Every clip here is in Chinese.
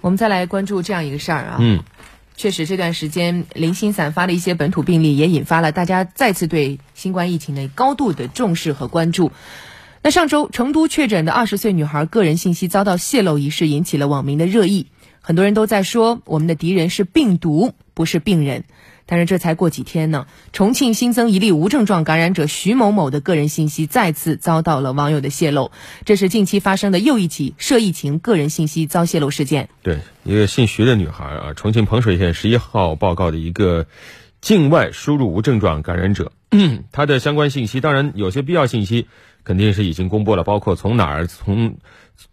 我们再来关注这样一个事儿啊，嗯，确实这段时间零星散发的一些本土病例，也引发了大家再次对新冠疫情的高度的重视和关注。那上周成都确诊的二十岁女孩个人信息遭到泄露一事，引起了网民的热议，很多人都在说我们的敌人是病毒，不是病人。但是这才过几天呢，重庆新增一例无症状感染者徐某某的个人信息再次遭到了网友的泄露，这是近期发生的又一起涉疫情个人信息遭泄露事件。对，一个姓徐的女孩啊，重庆彭水县十一号报告的一个境外输入无症状感染者，她的相关信息，当然有些必要信息肯定是已经公布了，包括从哪儿从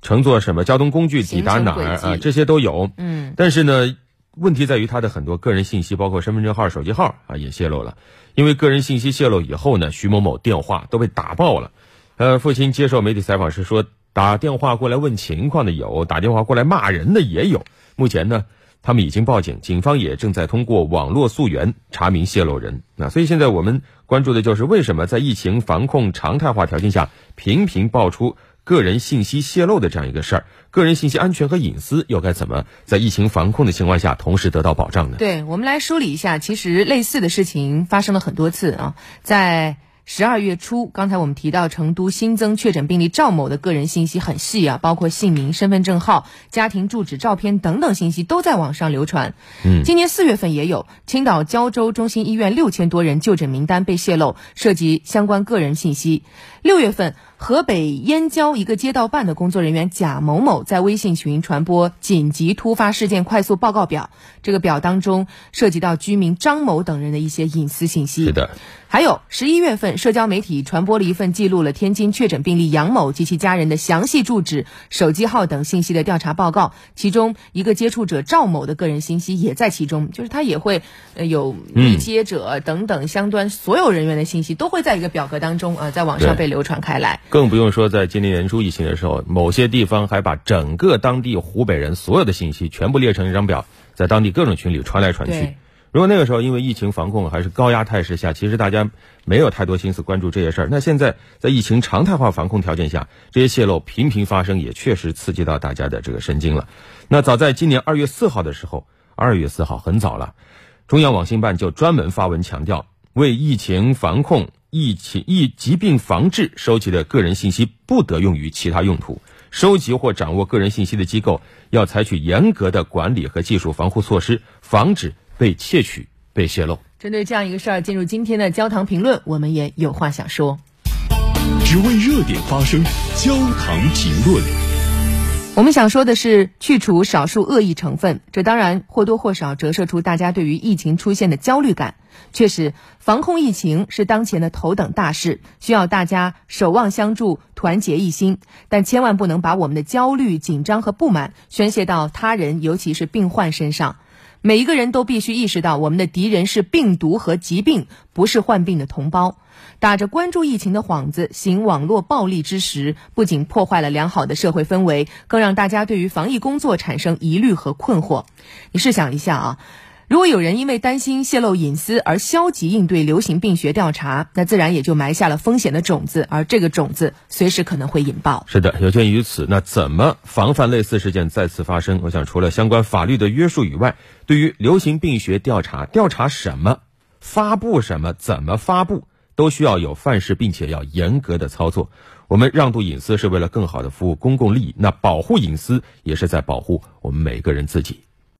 乘坐什么交通工具抵达哪儿啊，这些都有。嗯，但是呢。问题在于他的很多个人信息，包括身份证号、手机号啊，也泄露了。因为个人信息泄露以后呢，徐某某电话都被打爆了。呃，父亲接受媒体采访时说，打电话过来问情况的有，打电话过来骂人的也有。目前呢，他们已经报警，警方也正在通过网络溯源查明泄露人。那所以现在我们关注的就是为什么在疫情防控常态化条件下，频频爆出。个人信息泄露的这样一个事儿，个人信息安全和隐私又该怎么在疫情防控的情况下同时得到保障呢？对我们来梳理一下，其实类似的事情发生了很多次啊，在。十二月初，刚才我们提到成都新增确诊病例赵某的个人信息很细啊，包括姓名、身份证号、家庭住址、照片等等信息都在网上流传。嗯，今年四月份也有青岛胶州中心医院六千多人就诊名单被泄露，涉及相关个人信息。六月份，河北燕郊一个街道办的工作人员贾某某在微信群传播紧急突发事件快速报告表，这个表当中涉及到居民张某等人的一些隐私信息。是的。还有十一月份，社交媒体传播了一份记录了天津确诊病例杨某及其家人的详细住址、手机号等信息的调查报告，其中一个接触者赵某的个人信息也在其中，就是他也会呃有密接者等等相关所有人员的信息都会在一个表格当中啊，在网上被流传开来。更不用说在今年年初疫情的时候，某些地方还把整个当地湖北人所有的信息全部列成一张表，在当地各种群里传来传去。如果那个时候因为疫情防控还是高压态势下，其实大家没有太多心思关注这些事儿。那现在在疫情常态化防控条件下，这些泄露频频发生，也确实刺激到大家的这个神经了。那早在今年二月四号的时候，二月四号很早了，中央网信办就专门发文强调，为疫情防控、疫情疫疾病防治收集的个人信息不得用于其他用途。收集或掌握个人信息的机构要采取严格的管理和技术防护措施，防止。被窃取、被泄露。针对这样一个事儿，进入今天的焦糖评论，我们也有话想说。只为热点发声，焦糖评论。我们想说的是，去除少数恶意成分，这当然或多或少折射出大家对于疫情出现的焦虑感。确实，防控疫情是当前的头等大事，需要大家守望相助、团结一心。但千万不能把我们的焦虑、紧张和不满宣泄到他人，尤其是病患身上。每一个人都必须意识到，我们的敌人是病毒和疾病，不是患病的同胞。打着关注疫情的幌子行网络暴力之时，不仅破坏了良好的社会氛围，更让大家对于防疫工作产生疑虑和困惑。你试想一下啊。如果有人因为担心泄露隐私而消极应对流行病学调查，那自然也就埋下了风险的种子，而这个种子随时可能会引爆。是的，有鉴于此，那怎么防范类似事件再次发生？我想，除了相关法律的约束以外，对于流行病学调查，调查什么，发布什么，怎么发布，都需要有范式，并且要严格的操作。我们让渡隐私是为了更好的服务公共利益，那保护隐私也是在保护我们每个人自己。